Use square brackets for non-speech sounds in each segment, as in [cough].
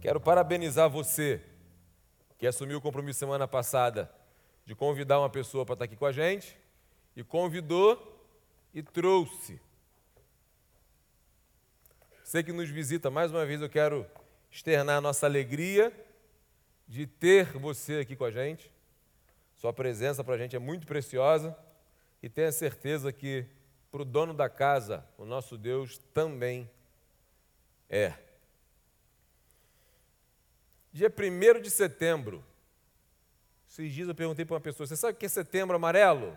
Quero parabenizar você que assumiu o compromisso semana passada de convidar uma pessoa para estar aqui com a gente e convidou e trouxe. Você que nos visita mais uma vez, eu quero externar a nossa alegria de ter você aqui com a gente. Sua presença para a gente é muito preciosa e tenha certeza que para o dono da casa, o nosso Deus também é. Dia 1 de setembro. Esses dias eu perguntei para uma pessoa: Você sabe o que é setembro amarelo?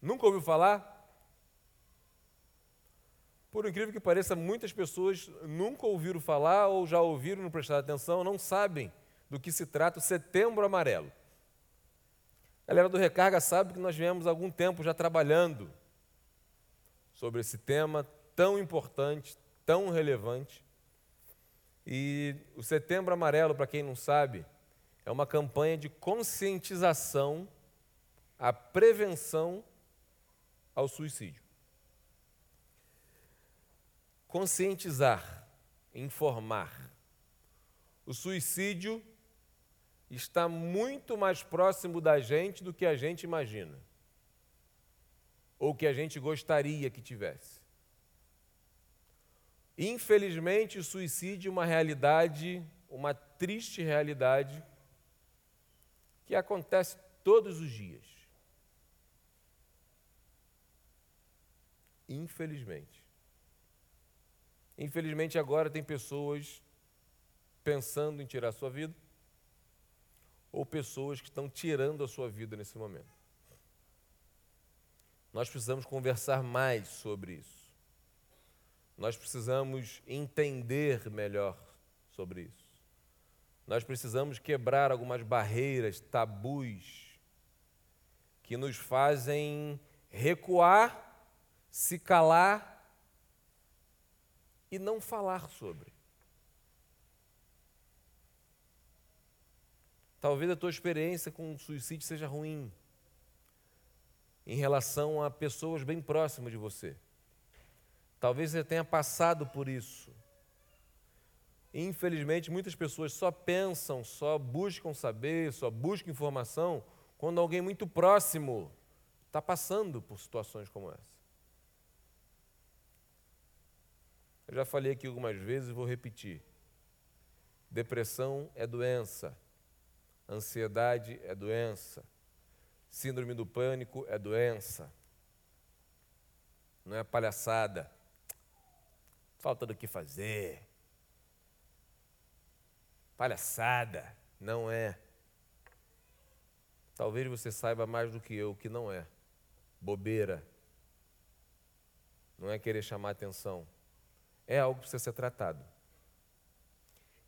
Nunca ouviu falar? Por incrível que pareça, muitas pessoas nunca ouviram falar ou já ouviram, não prestaram atenção, não sabem do que se trata o setembro amarelo. A galera do Recarga sabe que nós viemos algum tempo já trabalhando sobre esse tema tão importante, tão relevante. E o Setembro Amarelo, para quem não sabe, é uma campanha de conscientização à prevenção ao suicídio. Conscientizar, informar. O suicídio está muito mais próximo da gente do que a gente imagina, ou que a gente gostaria que tivesse. Infelizmente, o suicídio é uma realidade, uma triste realidade, que acontece todos os dias. Infelizmente. Infelizmente, agora tem pessoas pensando em tirar a sua vida, ou pessoas que estão tirando a sua vida nesse momento. Nós precisamos conversar mais sobre isso. Nós precisamos entender melhor sobre isso. Nós precisamos quebrar algumas barreiras, tabus, que nos fazem recuar, se calar e não falar sobre. Talvez a tua experiência com o suicídio seja ruim em relação a pessoas bem próximas de você. Talvez você tenha passado por isso. Infelizmente, muitas pessoas só pensam, só buscam saber, só buscam informação quando alguém muito próximo está passando por situações como essa. Eu já falei aqui algumas vezes e vou repetir. Depressão é doença, ansiedade é doença, síndrome do pânico é doença, não é palhaçada falta do que fazer, palhaçada, não é. Talvez você saiba mais do que eu que não é. Bobeira. Não é querer chamar atenção. É algo que precisa ser tratado.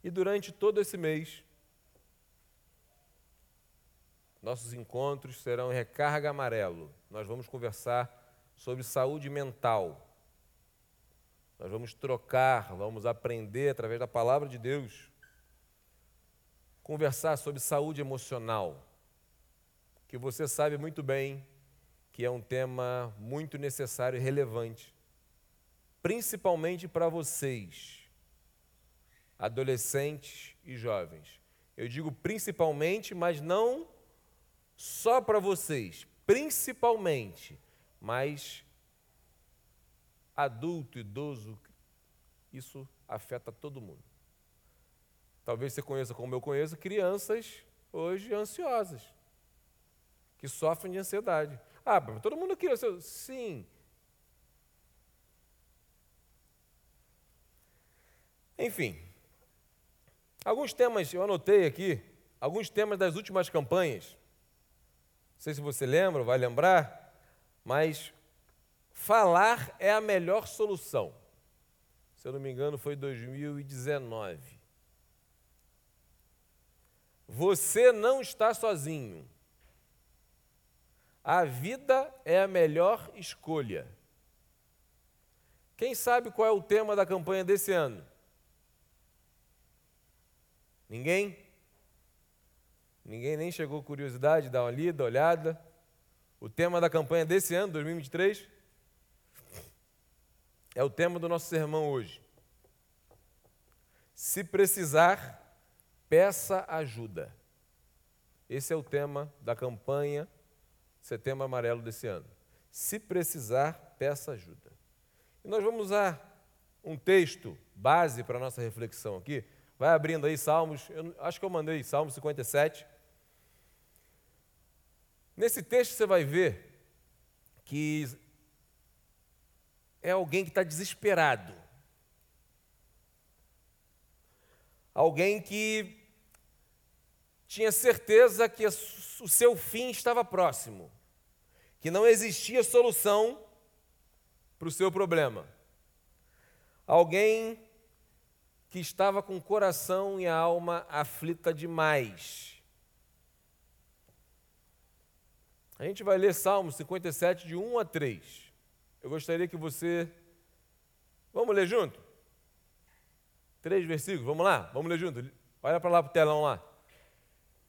E durante todo esse mês, nossos encontros serão em recarga amarelo. Nós vamos conversar sobre saúde mental nós vamos trocar, vamos aprender através da palavra de Deus, conversar sobre saúde emocional, que você sabe muito bem que é um tema muito necessário e relevante, principalmente para vocês, adolescentes e jovens. Eu digo principalmente, mas não só para vocês, principalmente, mas adulto, idoso, isso afeta todo mundo. Talvez você conheça, como eu conheço, crianças hoje ansiosas, que sofrem de ansiedade. Ah, todo mundo aqui, sim. Enfim, alguns temas, eu anotei aqui, alguns temas das últimas campanhas. Não sei se você lembra, vai lembrar, mas Falar é a melhor solução. Se eu não me engano, foi 2019. Você não está sozinho. A vida é a melhor escolha. Quem sabe qual é o tema da campanha desse ano? Ninguém? Ninguém nem chegou curiosidade, dar uma lida, olhada. O tema da campanha desse ano, 2023? É o tema do nosso sermão hoje. Se precisar, peça ajuda. Esse é o tema da campanha Setembro Amarelo desse ano. Se precisar, peça ajuda. E nós vamos usar um texto base para a nossa reflexão aqui. Vai abrindo aí Salmos, eu acho que eu mandei Salmos 57. Nesse texto você vai ver que é alguém que está desesperado. Alguém que tinha certeza que o seu fim estava próximo, que não existia solução para o seu problema. Alguém que estava com o coração e a alma aflita demais. A gente vai ler Salmo 57, de 1 a 3. Eu gostaria que você. Vamos ler junto? Três versículos, vamos lá? Vamos ler junto? Olha para lá para o telão lá.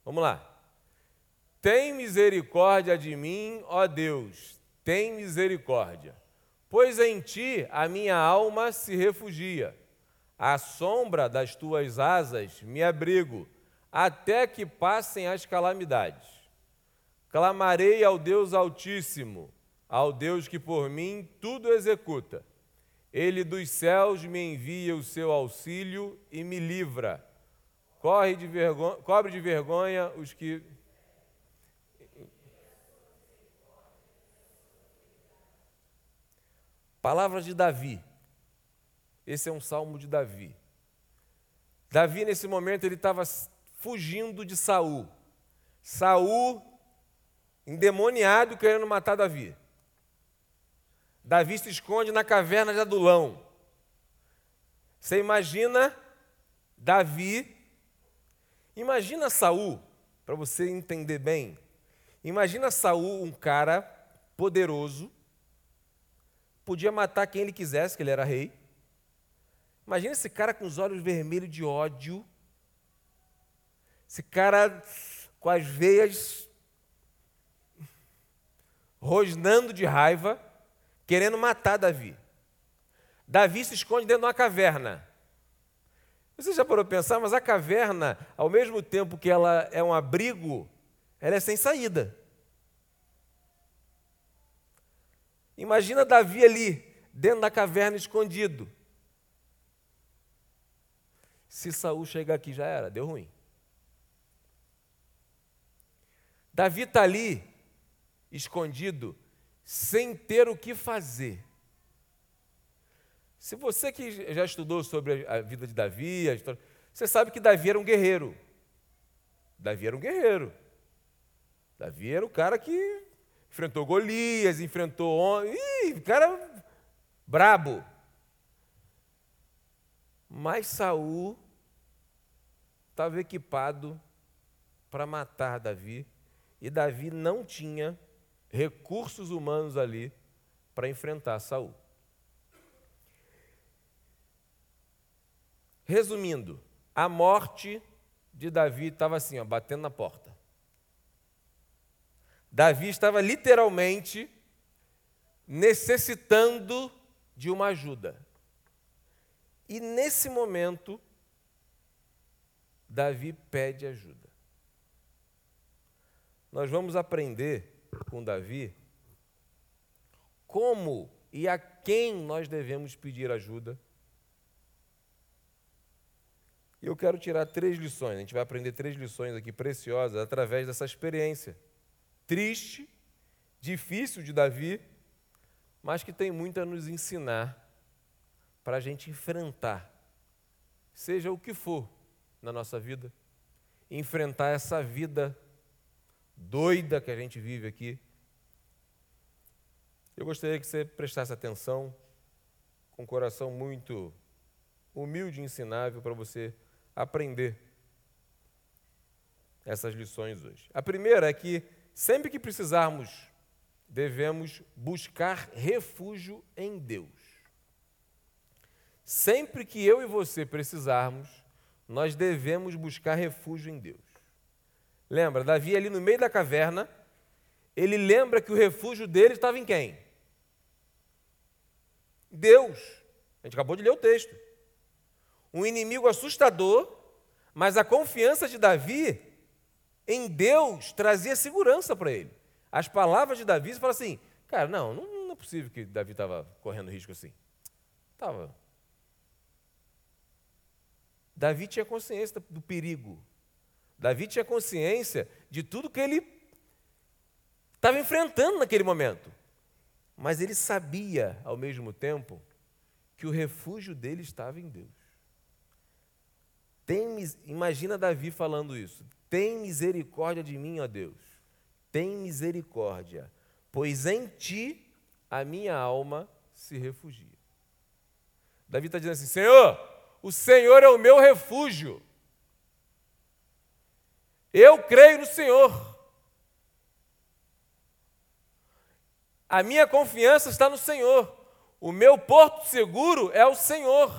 Vamos lá. Tem misericórdia de mim, ó Deus, tem misericórdia pois em ti a minha alma se refugia. À sombra das tuas asas me abrigo, até que passem as calamidades. Clamarei ao Deus Altíssimo, ao Deus que por mim tudo executa. Ele dos céus me envia o seu auxílio e me livra. Corre de vergonha, cobre de vergonha os que Palavras de Davi. Esse é um salmo de Davi. Davi, nesse momento, ele estava fugindo de Saul. Saul, endemoniado, querendo matar Davi. Davi se esconde na caverna de Adulão. Você imagina Davi, imagina Saul, para você entender bem. Imagina Saul, um cara poderoso, podia matar quem ele quisesse, que ele era rei. Imagina esse cara com os olhos vermelhos de ódio, esse cara com as veias rosnando de raiva, querendo matar Davi. Davi se esconde dentro de uma caverna. Você já parou pensar, mas a caverna, ao mesmo tempo que ela é um abrigo, ela é sem saída. Imagina Davi ali, dentro da caverna, escondido. Se Saul chegar aqui, já era, deu ruim. Davi está ali, escondido, sem ter o que fazer. Se você que já estudou sobre a vida de Davi, história, você sabe que Davi era um guerreiro. Davi era um guerreiro. Davi era o cara que enfrentou Golias, enfrentou. Ih, cara brabo. Mas Saul estava equipado para matar Davi, e Davi não tinha recursos humanos ali para enfrentar Saul. Resumindo, a morte de Davi estava assim, ó, batendo na porta. Davi estava literalmente necessitando de uma ajuda. E nesse momento, Davi pede ajuda. Nós vamos aprender com Davi como e a quem nós devemos pedir ajuda. E eu quero tirar três lições. A gente vai aprender três lições aqui preciosas através dessa experiência triste, difícil de Davi, mas que tem muito a nos ensinar para a gente enfrentar, seja o que for na nossa vida, enfrentar essa vida doida que a gente vive aqui. Eu gostaria que você prestasse atenção, com um coração muito humilde e ensinável, para você aprender essas lições hoje. A primeira é que Sempre que precisarmos, devemos buscar refúgio em Deus. Sempre que eu e você precisarmos, nós devemos buscar refúgio em Deus. Lembra, Davi ali no meio da caverna, ele lembra que o refúgio dele estava em quem? Deus. A gente acabou de ler o texto. um inimigo assustador, mas a confiança de Davi em Deus trazia segurança para ele. As palavras de Davi, você fala assim, cara, não, não é possível que Davi estava correndo risco assim. Estava. Davi tinha consciência do perigo. Davi tinha consciência de tudo que ele estava enfrentando naquele momento. Mas ele sabia, ao mesmo tempo, que o refúgio dele estava em Deus. Tem, imagina Davi falando isso. Tem misericórdia de mim, ó Deus. Tem misericórdia, pois em ti a minha alma se refugia. Davi está dizendo assim: Senhor, o Senhor é o meu refúgio. Eu creio no Senhor. A minha confiança está no Senhor. O meu porto seguro é o Senhor.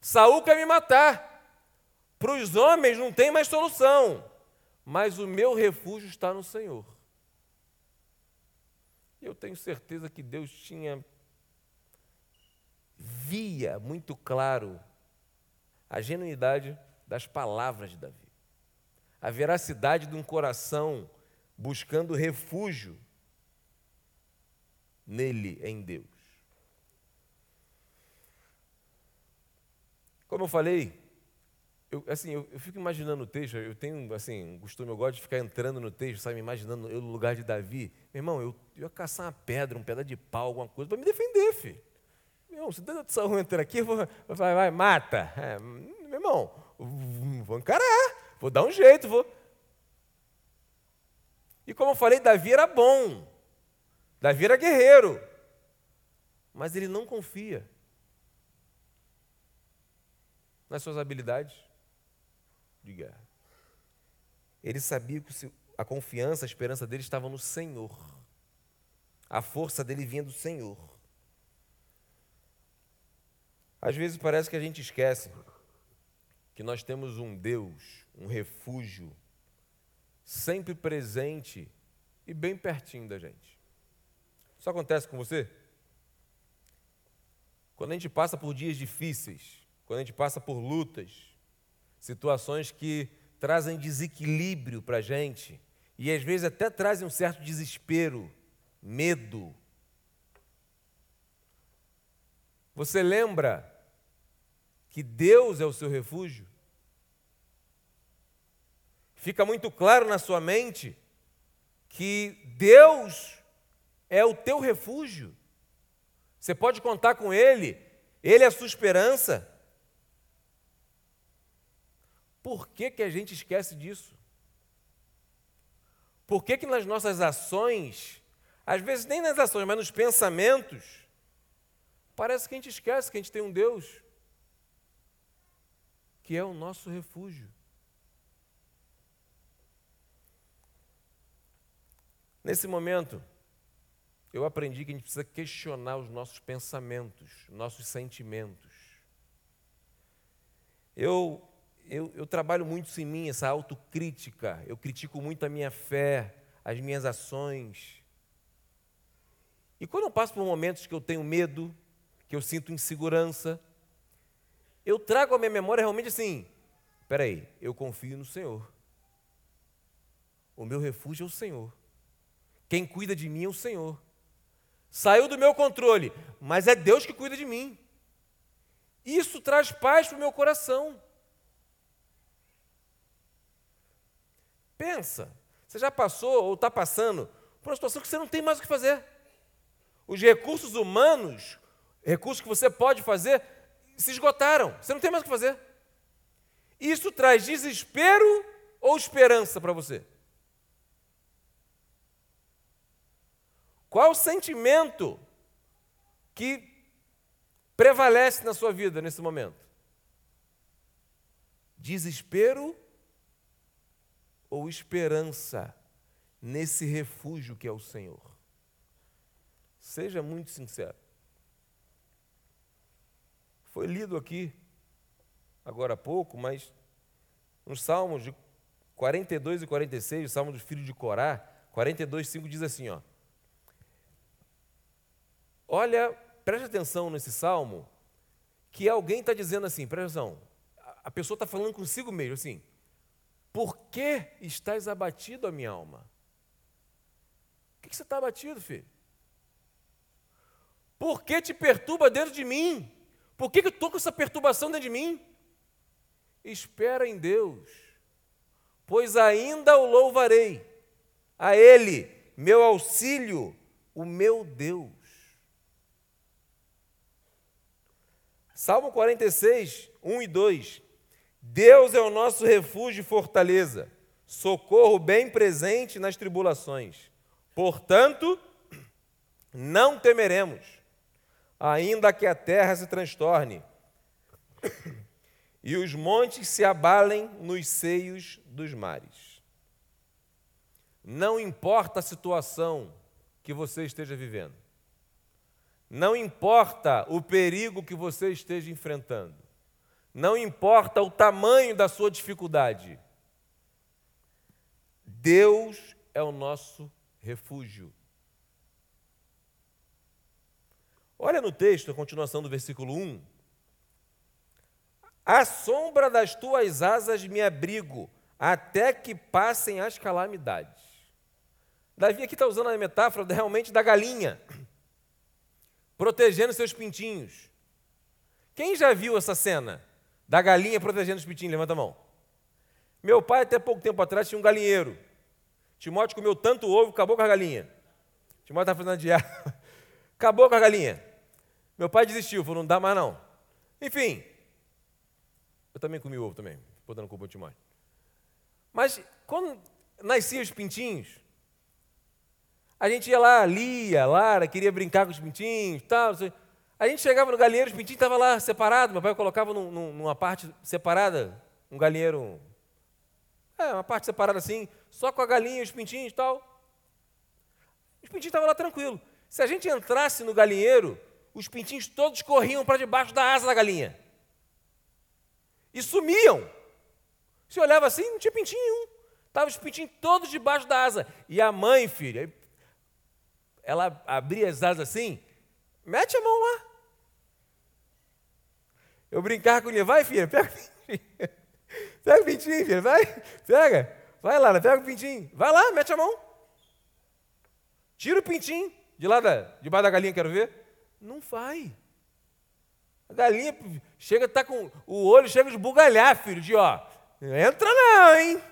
Saul quer me matar. Para os homens não tem mais solução, mas o meu refúgio está no Senhor. Eu tenho certeza que Deus tinha via muito claro a genuidade das palavras de Davi, a veracidade de um coração buscando refúgio nele, em Deus. Como eu falei, eu, assim, eu, eu, fico imaginando o texto, eu tenho assim, um costume, eu gosto de ficar entrando no texto, sabe, imaginando eu no lugar de Davi. Meu irmão, eu, eu ia caçar uma pedra, um pedaço de pau, alguma coisa, para me defender, filho. Meu irmão, se Deus de Saul entrar aqui, eu vou, vai, vai, mata. É, meu irmão, vou encarar, vou dar um jeito, vou. E como eu falei, Davi era bom, Davi era guerreiro, mas ele não confia nas suas habilidades de guerra. Ele sabia que a confiança, a esperança dele estava no Senhor. A força dele vinha do Senhor. Às vezes parece que a gente esquece que nós temos um Deus, um refúgio, sempre presente e bem pertinho da gente. Isso acontece com você? Quando a gente passa por dias difíceis, quando a gente passa por lutas, situações que trazem desequilíbrio para a gente e às vezes até trazem um certo desespero, medo. Você lembra que Deus é o seu refúgio? Fica muito claro na sua mente que Deus é o teu refúgio. Você pode contar com Ele, Ele é a sua esperança. Por que, que a gente esquece disso? Por que, que nas nossas ações, às vezes nem nas ações, mas nos pensamentos, parece que a gente esquece que a gente tem um Deus que é o nosso refúgio? Nesse momento, eu aprendi que a gente precisa questionar os nossos pensamentos, nossos sentimentos. Eu eu, eu trabalho muito isso em mim, essa autocrítica. Eu critico muito a minha fé, as minhas ações. E quando eu passo por momentos que eu tenho medo, que eu sinto insegurança, eu trago à minha memória realmente assim: peraí, eu confio no Senhor. O meu refúgio é o Senhor. Quem cuida de mim é o Senhor. Saiu do meu controle, mas é Deus que cuida de mim. Isso traz paz para o meu coração. Pensa, você já passou ou está passando por uma situação que você não tem mais o que fazer. Os recursos humanos, recursos que você pode fazer, se esgotaram. Você não tem mais o que fazer. Isso traz desespero ou esperança para você? Qual o sentimento que prevalece na sua vida nesse momento? Desespero ou esperança nesse refúgio que é o Senhor? Seja muito sincero. Foi lido aqui, agora há pouco, mas nos Salmos de 42 e 46, o Salmo do filho de Corá, 42, 5 diz assim: ó, Olha, preste atenção nesse salmo, que alguém está dizendo assim, presta atenção, a pessoa está falando consigo mesmo assim, por que estás abatido a minha alma? Por que você está abatido, filho? Por que te perturba dentro de mim? Por que, eu estou com essa perturbação dentro de mim? Espera em Deus, pois ainda o louvarei, a Ele, meu auxílio, o meu Deus. Salmo 46, 1 e 2. Deus é o nosso refúgio e fortaleza, socorro bem presente nas tribulações. Portanto, não temeremos, ainda que a terra se transtorne e os montes se abalem nos seios dos mares. Não importa a situação que você esteja vivendo, não importa o perigo que você esteja enfrentando, não importa o tamanho da sua dificuldade, Deus é o nosso refúgio. Olha no texto, a continuação do versículo 1. À sombra das tuas asas me abrigo, até que passem as calamidades. Davi aqui está usando a metáfora realmente da galinha, protegendo seus pintinhos. Quem já viu essa cena da galinha protegendo os pintinhos? Levanta a mão. Meu pai, até pouco tempo atrás, tinha um galinheiro. Timóteo comeu tanto ovo, acabou com a galinha. Timóteo estava fazendo dieta. Acabou com a galinha. Meu pai desistiu, falou, não dá mais não. Enfim, eu também comi ovo também, botando culpa ao Timóteo. Mas quando nasciam os pintinhos, a gente ia lá, Lia, Lara, queria brincar com os pintinhos, tal. A gente chegava no galinheiro, os pintinhos estavam lá separados. Meu pai colocava num, numa parte separada, um galinheiro, é, uma parte separada assim, só com a galinha, os pintinhos e tal. Os pintinhos estavam lá tranquilo. Se a gente entrasse no galinheiro, os pintinhos todos corriam para debaixo da asa da galinha. E sumiam. Se olhava assim, não tinha pintinho nenhum. Estavam os pintinhos todos debaixo da asa. E a mãe, filha, ela abria as asas assim, mete a mão lá. Eu brincava com ele, vai, filha, pega o pintinho. [laughs] Pega o pintinho, filha, vai, pega. Vai lá, pega o pintinho. Vai lá, mete a mão. Tira o pintinho de lá da, debaixo da galinha, quero ver. Não vai. A galinha chega, tá com o olho, chega a esbugalhar, filho, de ó. Não entra não, hein?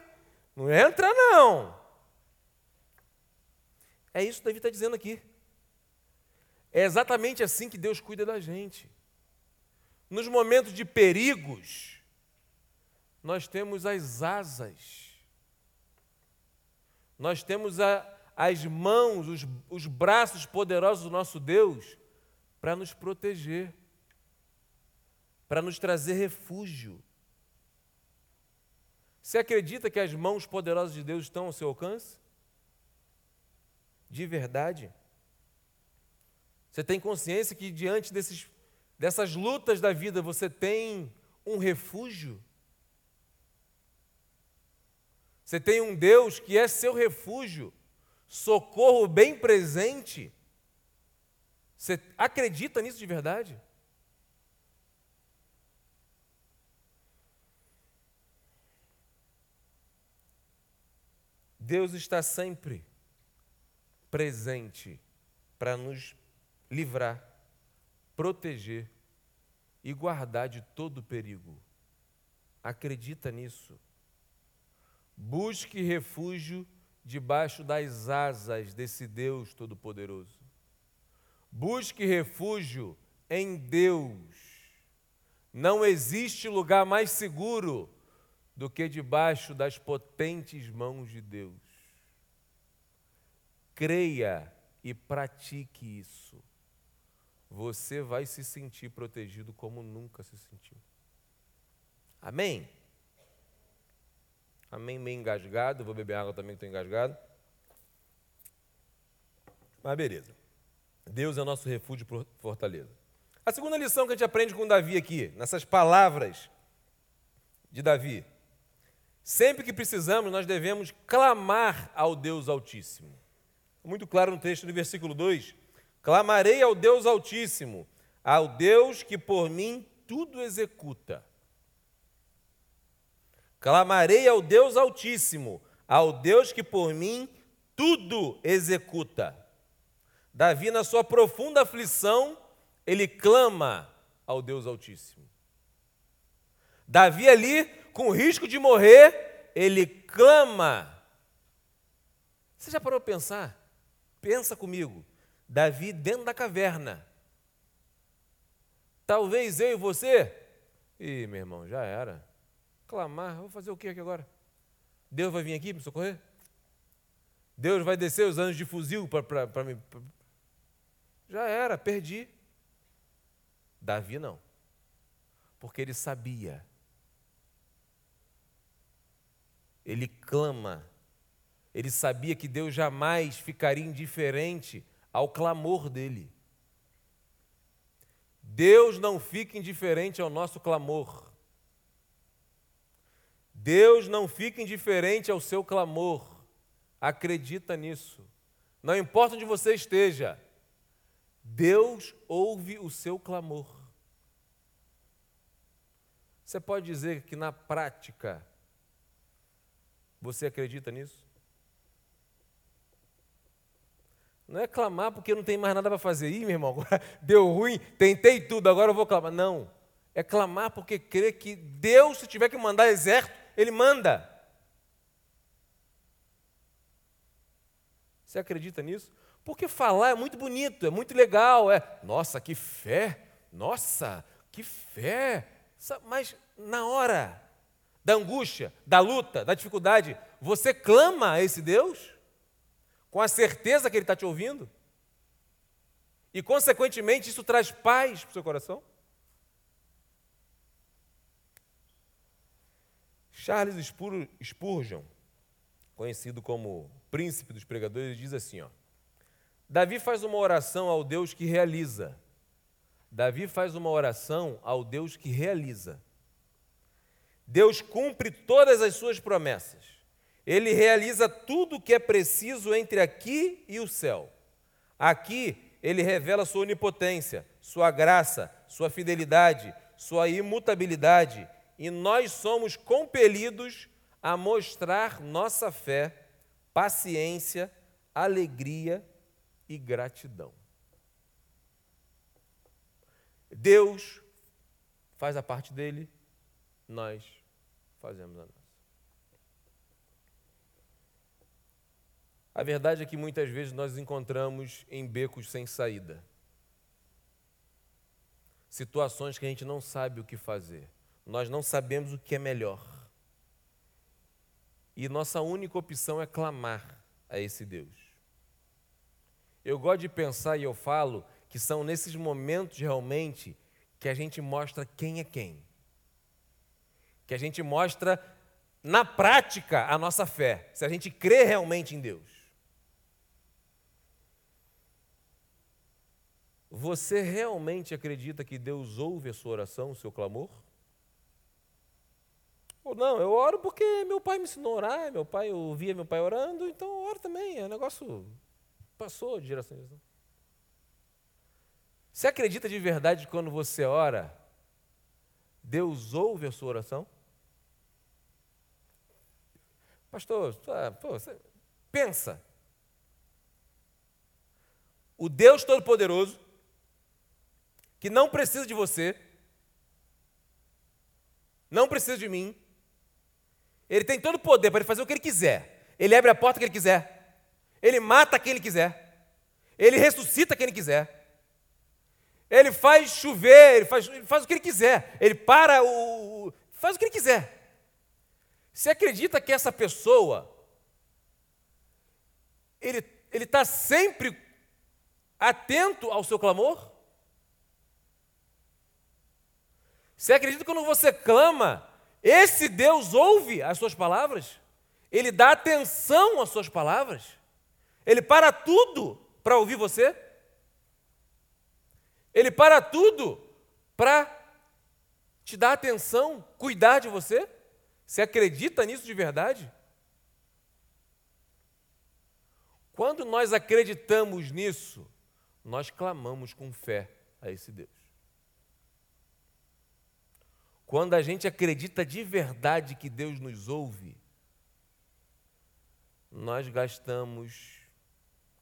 Não entra não. É isso que Davi está dizendo aqui. É exatamente assim que Deus cuida da gente. Nos momentos de perigos, nós temos as asas, nós temos a, as mãos, os, os braços poderosos do nosso Deus para nos proteger, para nos trazer refúgio. Você acredita que as mãos poderosas de Deus estão ao seu alcance? De verdade? Você tem consciência que diante desses, dessas lutas da vida você tem um refúgio? Você tem um Deus que é seu refúgio socorro bem presente. Você acredita nisso de verdade? Deus está sempre presente para nos livrar, proteger e guardar de todo perigo. Acredita nisso. Busque refúgio debaixo das asas desse Deus Todo-Poderoso. Busque refúgio em Deus. Não existe lugar mais seguro do que debaixo das potentes mãos de Deus. Creia e pratique isso. Você vai se sentir protegido como nunca se sentiu. Amém? Amém, meio engasgado. Vou beber água também, que estou engasgado. Mas beleza. Deus é nosso refúgio e fortaleza. A segunda lição que a gente aprende com Davi aqui, nessas palavras de Davi. Sempre que precisamos, nós devemos clamar ao Deus Altíssimo. Muito claro no texto do versículo 2: Clamarei ao Deus Altíssimo, ao Deus que por mim tudo executa. Clamarei ao Deus Altíssimo, ao Deus que por mim tudo executa. Davi, na sua profunda aflição, ele clama ao Deus Altíssimo. Davi, ali, com risco de morrer, ele clama. Você já parou para pensar? Pensa comigo. Davi dentro da caverna. Talvez eu e você. Ih, meu irmão, já era. Clamar, vou fazer o que aqui agora? Deus vai vir aqui me socorrer? Deus vai descer os anos de fuzil para mim? Já era, perdi. Davi não. Porque ele sabia. Ele clama. Ele sabia que Deus jamais ficaria indiferente ao clamor dele. Deus não fica indiferente ao nosso clamor. Deus não fica indiferente ao seu clamor. Acredita nisso. Não importa onde você esteja, Deus ouve o seu clamor. Você pode dizer que na prática você acredita nisso? Não é clamar porque não tem mais nada para fazer. Ih, meu irmão, agora [laughs] deu ruim, tentei tudo, agora eu vou clamar. Não. É clamar porque crê que Deus, se tiver que mandar exército, Ele manda. Você acredita nisso? Porque falar é muito bonito, é muito legal, é, nossa, que fé, nossa, que fé. Mas na hora da angústia, da luta, da dificuldade, você clama a esse Deus? Com a certeza que Ele está te ouvindo? E, consequentemente, isso traz paz para o seu coração? Charles Spurgeon, conhecido como príncipe dos pregadores, diz assim: ó, Davi faz uma oração ao Deus que realiza. Davi faz uma oração ao Deus que realiza. Deus cumpre todas as suas promessas. Ele realiza tudo o que é preciso entre aqui e o céu. Aqui, ele revela sua onipotência, sua graça, sua fidelidade, sua imutabilidade, e nós somos compelidos a mostrar nossa fé, paciência, alegria e gratidão. Deus faz a parte dele, nós fazemos a nossa. A verdade é que muitas vezes nós encontramos em becos sem saída. Situações que a gente não sabe o que fazer. Nós não sabemos o que é melhor. E nossa única opção é clamar a esse Deus. Eu gosto de pensar e eu falo que são nesses momentos realmente que a gente mostra quem é quem. Que a gente mostra na prática a nossa fé, se a gente crê realmente em Deus. Você realmente acredita que Deus ouve a sua oração, o seu clamor? Ou não, eu oro porque meu pai me ensinou a orar, meu pai, eu via meu pai orando, então eu oro também, é um negócio Passou de geração em geração. Você acredita de verdade quando você ora, Deus ouve a sua oração? Pastor, pô, pensa. O Deus Todo-Poderoso, que não precisa de você, não precisa de mim, ele tem todo o poder para fazer o que ele quiser. Ele abre a porta que ele quiser. Ele mata quem ele quiser. Ele ressuscita quem ele quiser. Ele faz chover, ele faz, ele faz o que ele quiser. Ele para o. faz o que ele quiser. Você acredita que essa pessoa, ele está sempre atento ao seu clamor? Você acredita que quando você clama, esse Deus ouve as suas palavras? Ele dá atenção às suas palavras? Ele para tudo para ouvir você. Ele para tudo para te dar atenção, cuidar de você. Você acredita nisso de verdade? Quando nós acreditamos nisso, nós clamamos com fé a esse Deus. Quando a gente acredita de verdade que Deus nos ouve, nós gastamos,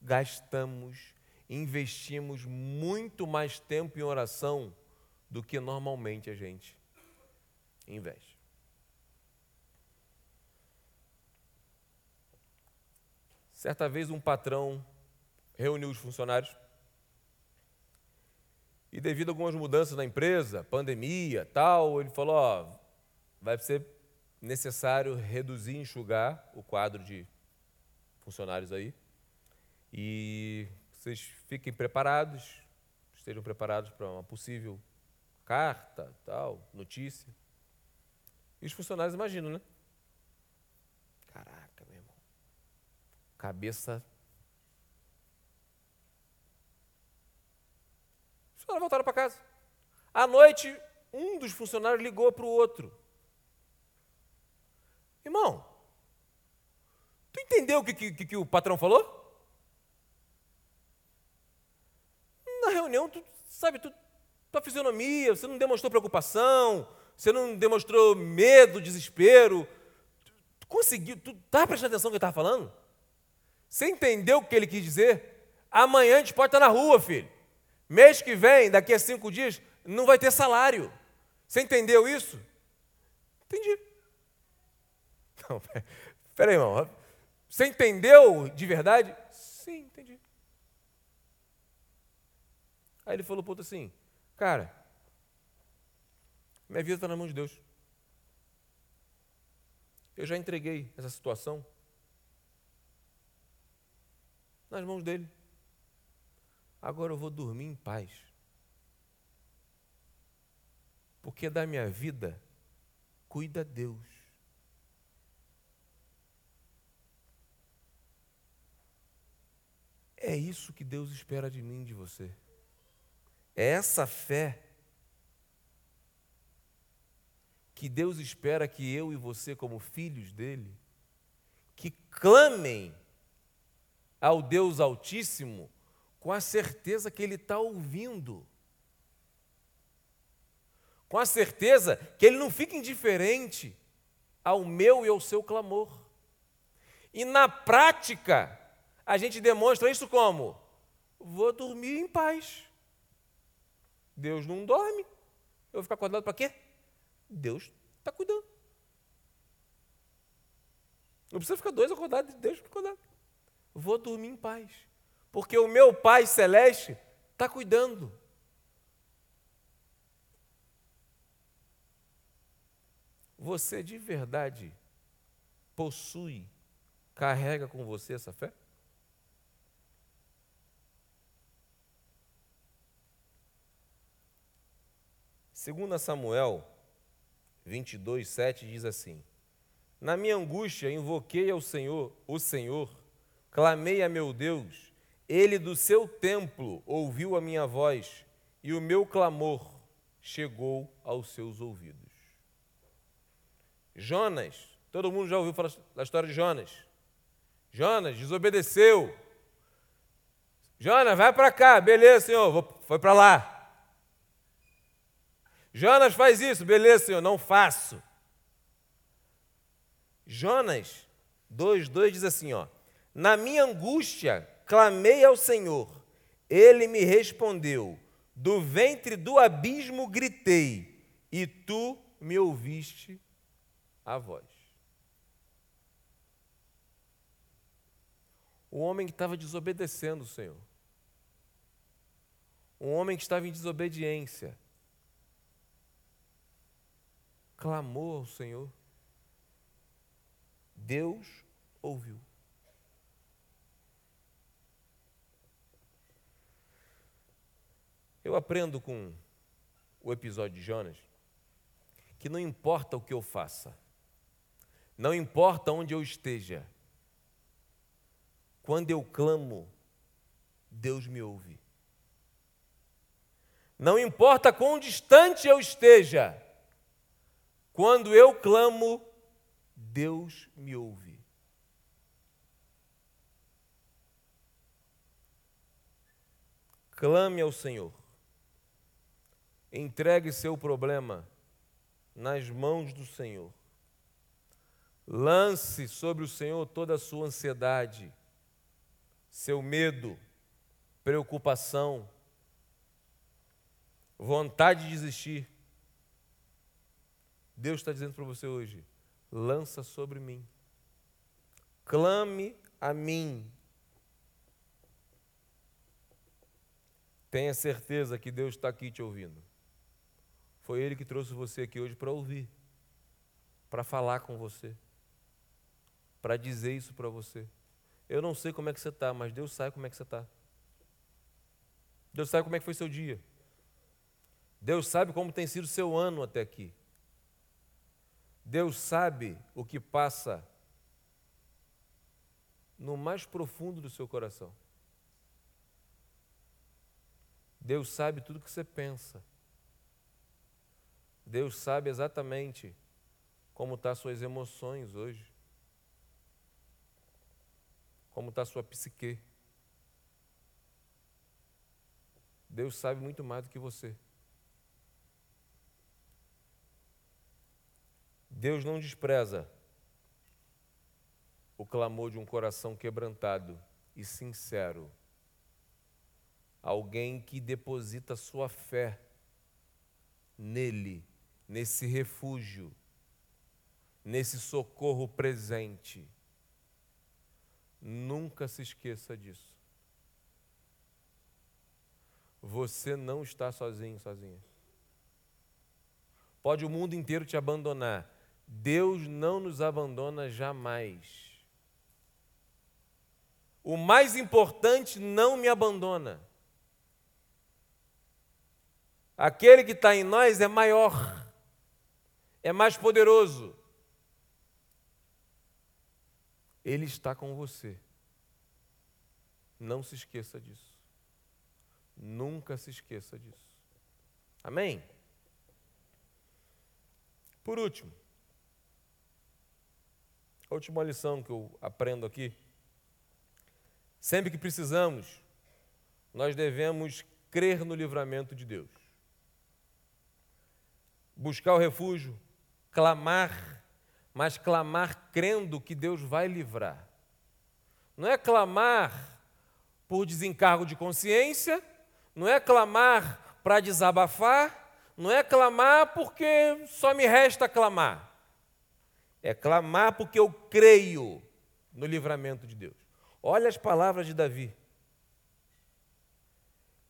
gastamos, investimos muito mais tempo em oração do que normalmente a gente investe. Certa vez um patrão reuniu os funcionários e devido a algumas mudanças na empresa, pandemia, tal, ele falou, ó, vai ser necessário reduzir, enxugar o quadro de funcionários aí. E vocês fiquem preparados, estejam preparados para uma possível carta, tal, notícia. E os funcionários imaginam, né? Caraca, meu irmão. Cabeça Os caras voltaram para casa. À noite, um dos funcionários ligou para o outro. Irmão, tu entendeu o que, que, que o patrão falou? Na reunião, tu sabe, tu, tua fisionomia, você não demonstrou preocupação, você não demonstrou medo, desespero. Tu, tu conseguiu, tu estava prestando atenção no que ele estava falando? Você entendeu o que ele quis dizer? Amanhã a gente pode estar na rua, filho. Mês que vem, daqui a cinco dias, não vai ter salário. Você entendeu isso? Entendi. [laughs] Não, peraí, irmão. Você entendeu de verdade? Sim, entendi. Aí ele falou, puta assim, cara, minha vida está na mão de Deus. Eu já entreguei essa situação nas mãos dele. Agora eu vou dormir em paz. Porque da minha vida cuida Deus. É isso que Deus espera de mim, de você. É essa fé que Deus espera que eu e você, como filhos dele, que clamem ao Deus Altíssimo com a certeza que Ele está ouvindo, com a certeza que Ele não fica indiferente ao meu e ao seu clamor. E na prática, a gente demonstra isso como? Vou dormir em paz. Deus não dorme. Eu vou ficar acordado para quê? Deus está cuidando. Não precisa ficar dois acordados, Deus fica acordado. Vou dormir em paz porque o meu Pai Celeste está cuidando. Você de verdade possui, carrega com você essa fé? Segundo Samuel 22, 7 diz assim: Na minha angústia invoquei ao Senhor, o Senhor, clamei a meu Deus, ele do seu templo ouviu a minha voz e o meu clamor chegou aos seus ouvidos. Jonas, todo mundo já ouviu falar da história de Jonas. Jonas desobedeceu. Jonas, vai para cá, beleza, senhor, foi para lá. Jonas faz isso, beleza, senhor, não faço. Jonas 2,2 diz assim: ó, na minha angústia Clamei ao Senhor, ele me respondeu. Do ventre do abismo gritei, e tu me ouviste a voz. O homem que estava desobedecendo o Senhor. Um homem que estava em desobediência. Clamou ao Senhor. Deus ouviu. Eu aprendo com o episódio de Jonas que não importa o que eu faça, não importa onde eu esteja, quando eu clamo, Deus me ouve. Não importa quão distante eu esteja, quando eu clamo, Deus me ouve. Clame ao Senhor. Entregue seu problema nas mãos do Senhor. Lance sobre o Senhor toda a sua ansiedade, seu medo, preocupação, vontade de desistir. Deus está dizendo para você hoje: lança sobre mim, clame a mim. Tenha certeza que Deus está aqui te ouvindo. Foi Ele que trouxe você aqui hoje para ouvir, para falar com você, para dizer isso para você. Eu não sei como é que você está, mas Deus sabe como é que você está. Deus sabe como é que foi seu dia. Deus sabe como tem sido seu ano até aqui. Deus sabe o que passa no mais profundo do seu coração. Deus sabe tudo o que você pensa. Deus sabe exatamente como estão tá suas emoções hoje. Como está sua psique. Deus sabe muito mais do que você. Deus não despreza o clamor de um coração quebrantado e sincero. Alguém que deposita sua fé nele, nesse refúgio, nesse socorro presente. Nunca se esqueça disso. Você não está sozinho, sozinha. Pode o mundo inteiro te abandonar, Deus não nos abandona jamais. O mais importante não me abandona. Aquele que está em nós é maior, é mais poderoso. Ele está com você. Não se esqueça disso. Nunca se esqueça disso. Amém? Por último, a última lição que eu aprendo aqui. Sempre que precisamos, nós devemos crer no livramento de Deus. Buscar o refúgio, clamar, mas clamar crendo que Deus vai livrar. Não é clamar por desencargo de consciência, não é clamar para desabafar, não é clamar porque só me resta clamar é clamar porque eu creio no livramento de Deus. Olha as palavras de Davi.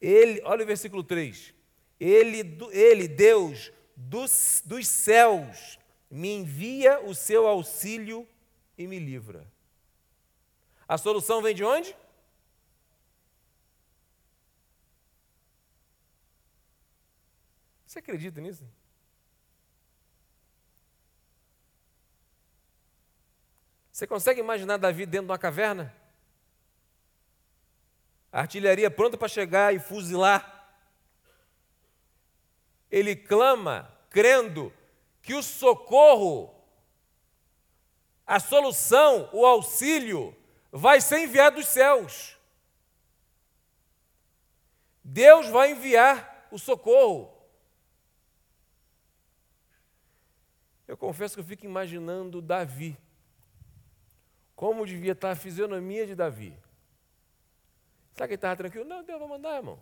Ele, olha o versículo 3. Ele, ele Deus dos, dos céus, me envia o seu auxílio e me livra. A solução vem de onde? Você acredita nisso? Você consegue imaginar Davi dentro de uma caverna? A artilharia pronta para chegar e fuzilar. Ele clama, crendo que o socorro, a solução, o auxílio, vai ser enviado dos céus. Deus vai enviar o socorro. Eu confesso que eu fico imaginando Davi como devia estar a fisionomia de Davi. Será que ele estava tranquilo? Não, Deus vai mandar, irmão.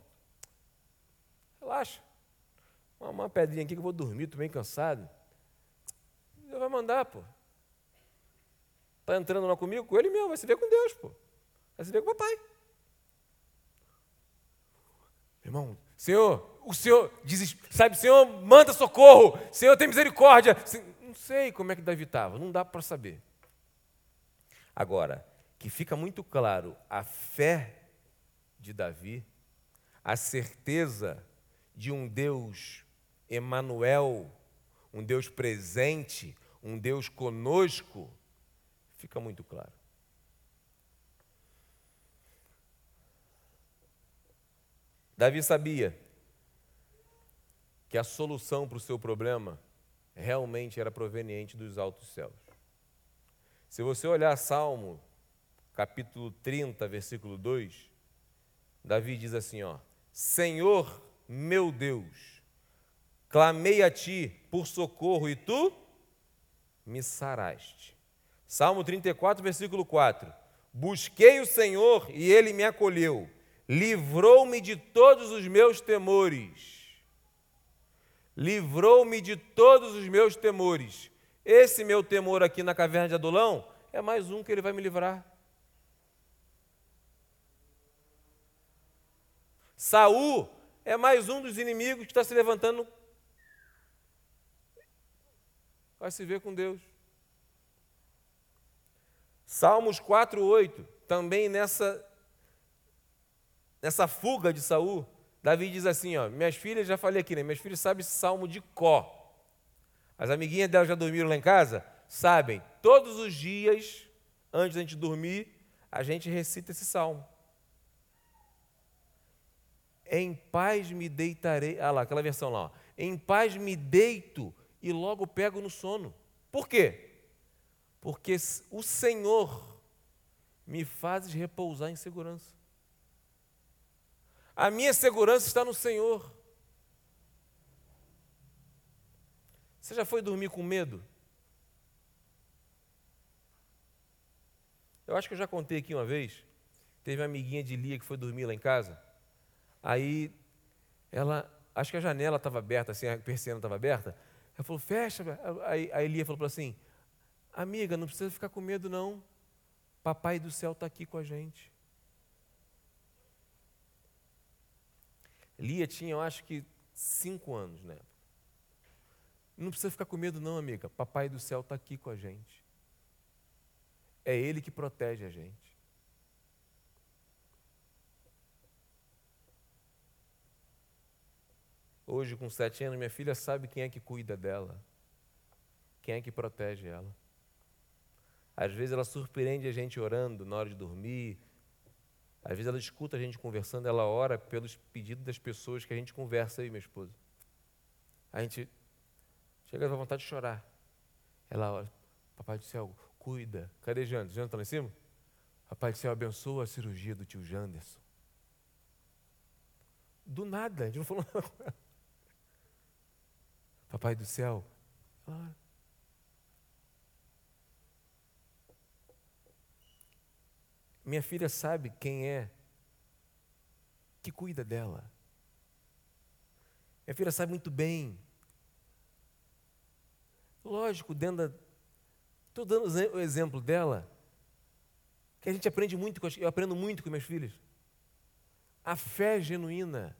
Relaxa. Uma, pedrinha aqui que eu vou dormir, estou bem cansado. Deus vai mandar, pô. Está entrando lá comigo? Com ele mesmo, vai se ver com Deus, pô. Vai se ver com o papai. Irmão, Senhor, o Senhor diz, sabe, Senhor, manda socorro, Senhor, tem misericórdia. Não sei como é que Davi estava, não dá para saber. Agora, que fica muito claro a fé de Davi, a certeza de um Deus Emanuel, um Deus presente, um Deus conosco, fica muito claro. Davi sabia que a solução para o seu problema realmente era proveniente dos altos céus. Se você olhar Salmo, capítulo 30, versículo 2, Davi diz assim, ó: Senhor, meu Deus, Clamei a ti por socorro e tu me saraste. Salmo 34, versículo 4. Busquei o Senhor e ele me acolheu, livrou-me de todos os meus temores. Livrou-me de todos os meus temores. Esse meu temor aqui na caverna de Adulão é mais um que ele vai me livrar. Saul é mais um dos inimigos que está se levantando. Vai se ver com Deus. Salmos 4, 8, também nessa, nessa fuga de Saul, Davi diz assim: ó, minhas filhas, já falei aqui, né? Minhas filhas sabem esse salmo de có. As amiguinhas delas já dormiram lá em casa? Sabem, todos os dias, antes da gente dormir, a gente recita esse salmo. Em paz me deitarei. Ah lá, aquela versão lá. Ó. Em paz me deito e logo pego no sono. Por quê? porque o Senhor me faz repousar em segurança. A minha segurança está no Senhor. Você já foi dormir com medo? Eu acho que eu já contei aqui uma vez. Teve uma amiguinha de Lia que foi dormir lá em casa. Aí ela, acho que a janela estava aberta, assim, a persiana estava aberta. Ela falou, fecha. Aí a Elia falou assim: Amiga, não precisa ficar com medo, não. Papai do céu está aqui com a gente. Lia tinha, eu acho que, cinco anos né? Não precisa ficar com medo, não, amiga. Papai do céu está aqui com a gente. É Ele que protege a gente. Hoje, com sete anos, minha filha sabe quem é que cuida dela, quem é que protege ela. Às vezes ela surpreende a gente orando na hora de dormir. Às vezes ela escuta a gente conversando, ela ora pelos pedidos das pessoas que a gente conversa aí, minha esposa. A gente chega a vontade de chorar. Ela ora, Papai do céu, cuida. Cadê Janderson? Janderson está lá em cima? Papai do céu, abençoa a cirurgia do tio Janderson. Do nada, a gente não falou nada. Papai do céu, Minha filha sabe quem é que cuida dela. Minha filha sabe muito bem. Lógico, dentro da. Estou dando o exemplo dela, que a gente aprende muito, eu aprendo muito com minhas filhas. A fé genuína.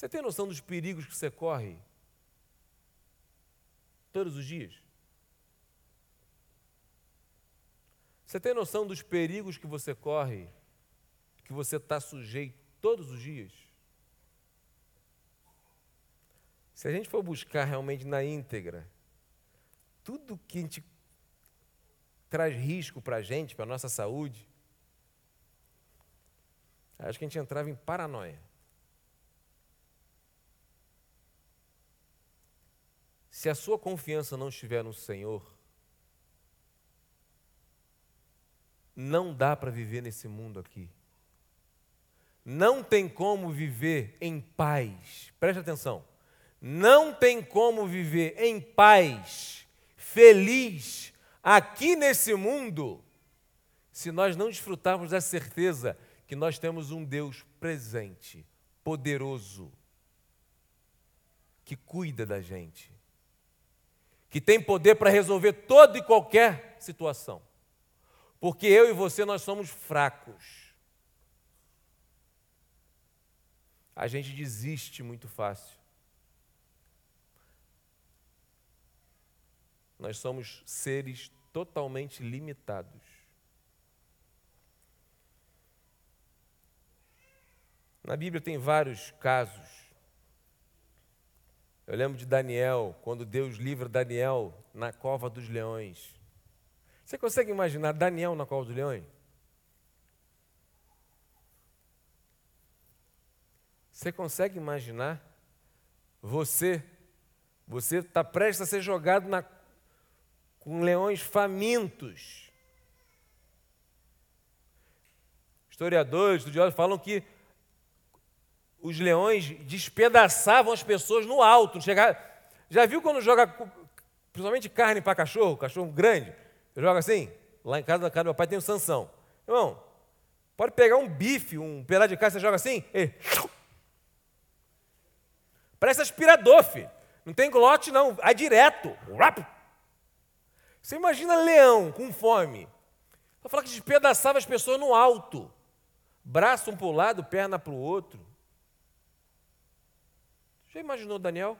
Você tem noção dos perigos que você corre todos os dias? Você tem noção dos perigos que você corre, que você está sujeito todos os dias? Se a gente for buscar realmente na íntegra, tudo que a gente traz risco para a gente, para a nossa saúde, acho que a gente entrava em paranoia. Se a sua confiança não estiver no Senhor, não dá para viver nesse mundo aqui. Não tem como viver em paz. Preste atenção. Não tem como viver em paz, feliz, aqui nesse mundo, se nós não desfrutarmos da certeza que nós temos um Deus presente, poderoso, que cuida da gente que tem poder para resolver toda e qualquer situação. Porque eu e você nós somos fracos. A gente desiste muito fácil. Nós somos seres totalmente limitados. Na Bíblia tem vários casos eu lembro de Daniel, quando Deus livra Daniel na cova dos leões. Você consegue imaginar Daniel na cova dos leões? Você consegue imaginar você, você está prestes a ser jogado na, com leões famintos? Historiadores, estudiosos falam que os leões despedaçavam as pessoas no alto. Chegar... Já viu quando joga, principalmente carne para cachorro, cachorro grande, joga assim? Lá em casa, na casa do meu pai tem um Sansão. Irmão, pode pegar um bife, um pedaço de carne, você joga assim, e... parece aspirador, filho. Não tem glote, não, vai direto. Você imagina leão com fome. Vou falar que despedaçava as pessoas no alto. Braço um para o lado, perna para o outro. Já imaginou Daniel?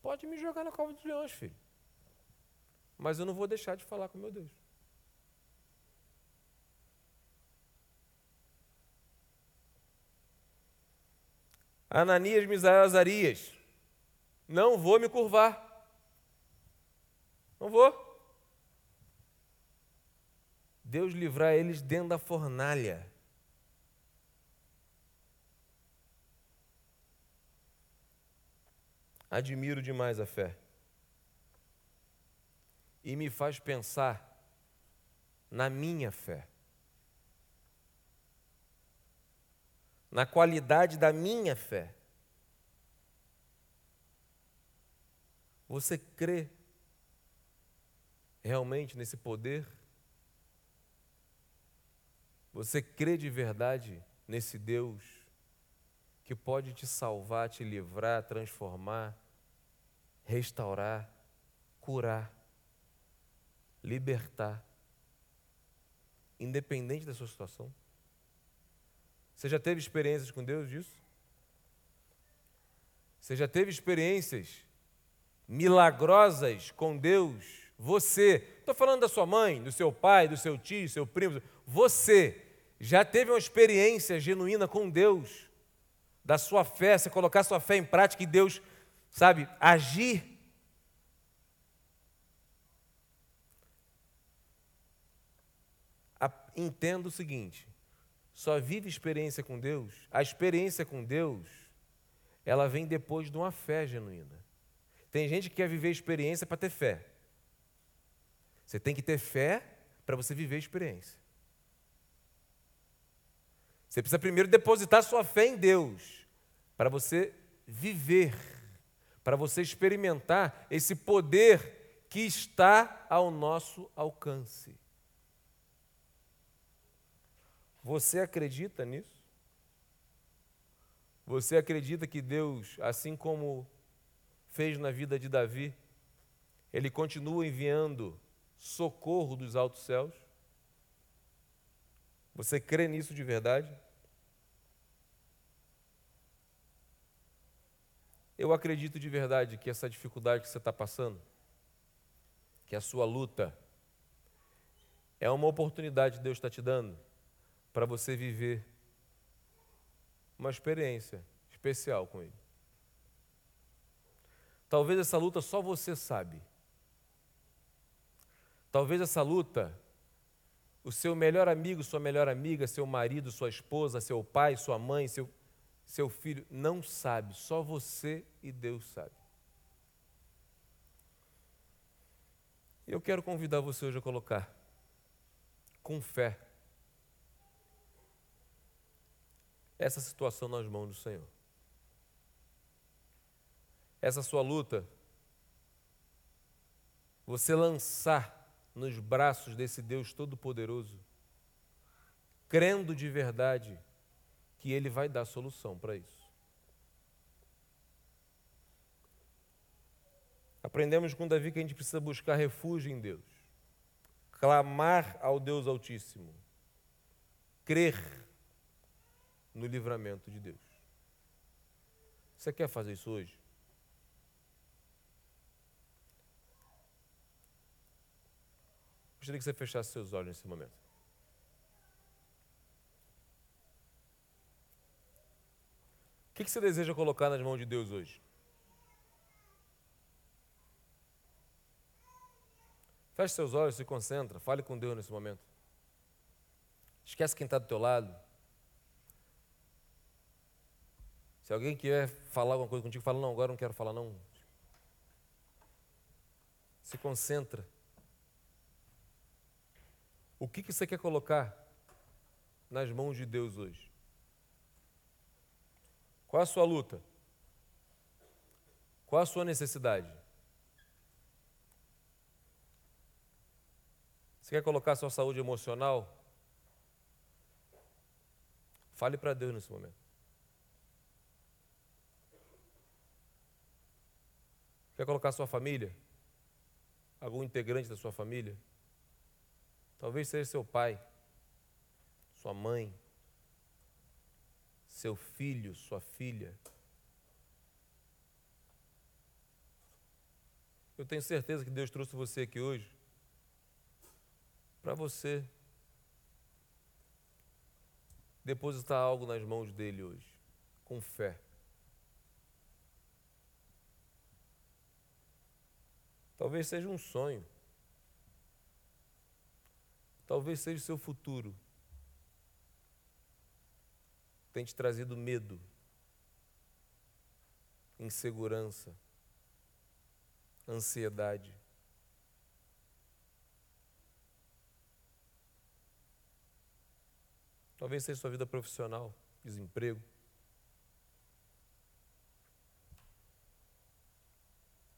Pode me jogar na cova dos leões, filho. Mas eu não vou deixar de falar com meu Deus. Ananias, Misael, Azarias. Não vou me curvar. Não vou. Deus livrar eles dentro da fornalha. Admiro demais a fé. E me faz pensar na minha fé. Na qualidade da minha fé. Você crê realmente nesse poder? Você crê de verdade nesse Deus que pode te salvar, te livrar, transformar, restaurar, curar, libertar, independente da sua situação? Você já teve experiências com Deus disso? Você já teve experiências milagrosas com Deus você, estou falando da sua mãe, do seu pai, do seu tio, do seu primo, você já teve uma experiência genuína com Deus, da sua fé, você colocar sua fé em prática e Deus, sabe, agir. Entenda o seguinte: só vive experiência com Deus, a experiência com Deus, ela vem depois de uma fé genuína. Tem gente que quer viver experiência para ter fé. Você tem que ter fé para você viver a experiência. Você precisa primeiro depositar sua fé em Deus, para você viver, para você experimentar esse poder que está ao nosso alcance. Você acredita nisso? Você acredita que Deus, assim como fez na vida de Davi, ele continua enviando socorro dos altos céus? Você crê nisso de verdade? Eu acredito de verdade que essa dificuldade que você está passando, que a sua luta, é uma oportunidade que Deus está te dando para você viver uma experiência especial com Ele. Talvez essa luta só você sabe. Talvez essa luta, o seu melhor amigo, sua melhor amiga, seu marido, sua esposa, seu pai, sua mãe, seu, seu filho, não sabe, só você e Deus sabe. Eu quero convidar você hoje a colocar, com fé, essa situação nas mãos do Senhor. Essa sua luta, você lançar nos braços desse Deus Todo-Poderoso, crendo de verdade que Ele vai dar solução para isso. Aprendemos com Davi que a gente precisa buscar refúgio em Deus, clamar ao Deus Altíssimo, crer no livramento de Deus. Você quer fazer isso hoje? Gostaria que você fechasse seus olhos nesse momento. O que você deseja colocar nas mãos de Deus hoje? Feche seus olhos, se concentra, fale com Deus nesse momento. Esquece quem está do teu lado. Se alguém quer falar alguma coisa contigo, fala, não, agora não quero falar não. Se concentra. O que, que você quer colocar nas mãos de Deus hoje? Qual a sua luta? Qual a sua necessidade? Você quer colocar sua saúde emocional? Fale para Deus nesse momento. Quer colocar sua família? Algum integrante da sua família? Talvez seja seu pai, sua mãe, seu filho, sua filha. Eu tenho certeza que Deus trouxe você aqui hoje para você depositar algo nas mãos dele hoje, com fé. Talvez seja um sonho. Talvez seja o seu futuro. Tem te trazido medo, insegurança, ansiedade. Talvez seja sua vida profissional, desemprego.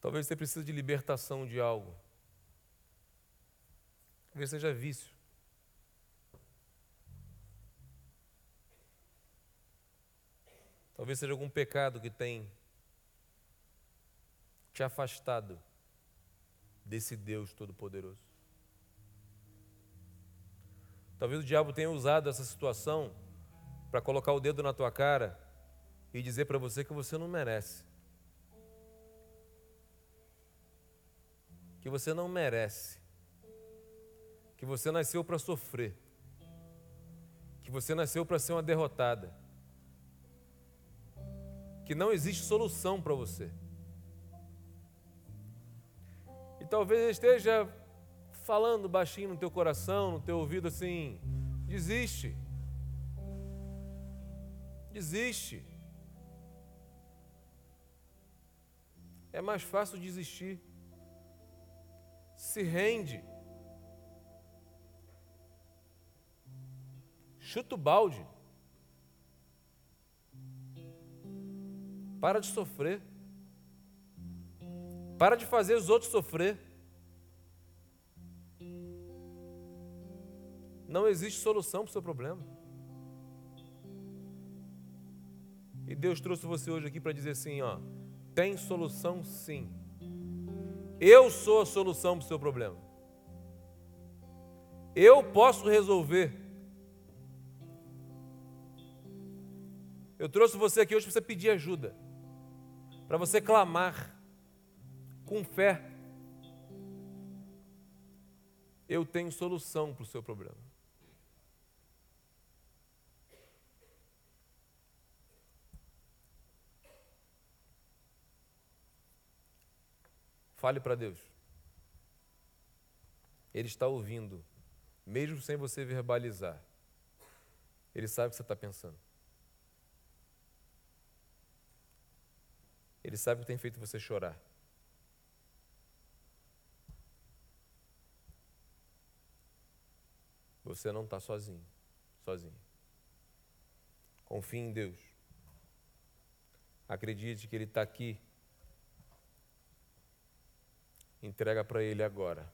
Talvez você precise de libertação de algo. Talvez seja vício. Talvez seja algum pecado que tem te afastado desse Deus Todo-Poderoso. Talvez o diabo tenha usado essa situação para colocar o dedo na tua cara e dizer para você que você não merece. Que você não merece. Que você nasceu para sofrer. Que você nasceu para ser uma derrotada que não existe solução para você. E talvez esteja falando baixinho no teu coração, no teu ouvido assim: desiste. Desiste. É mais fácil desistir. Se rende. Chuta o balde. Para de sofrer. Para de fazer os outros sofrer. Não existe solução para o seu problema. E Deus trouxe você hoje aqui para dizer assim, ó, tem solução sim. Eu sou a solução para o seu problema. Eu posso resolver. Eu trouxe você aqui hoje para você pedir ajuda para você clamar com fé. Eu tenho solução para o seu problema. Fale para Deus. Ele está ouvindo, mesmo sem você verbalizar. Ele sabe o que você está pensando. Ele sabe o que tem feito você chorar. Você não está sozinho, sozinho. Confie em Deus. Acredite que Ele está aqui. Entrega para Ele agora.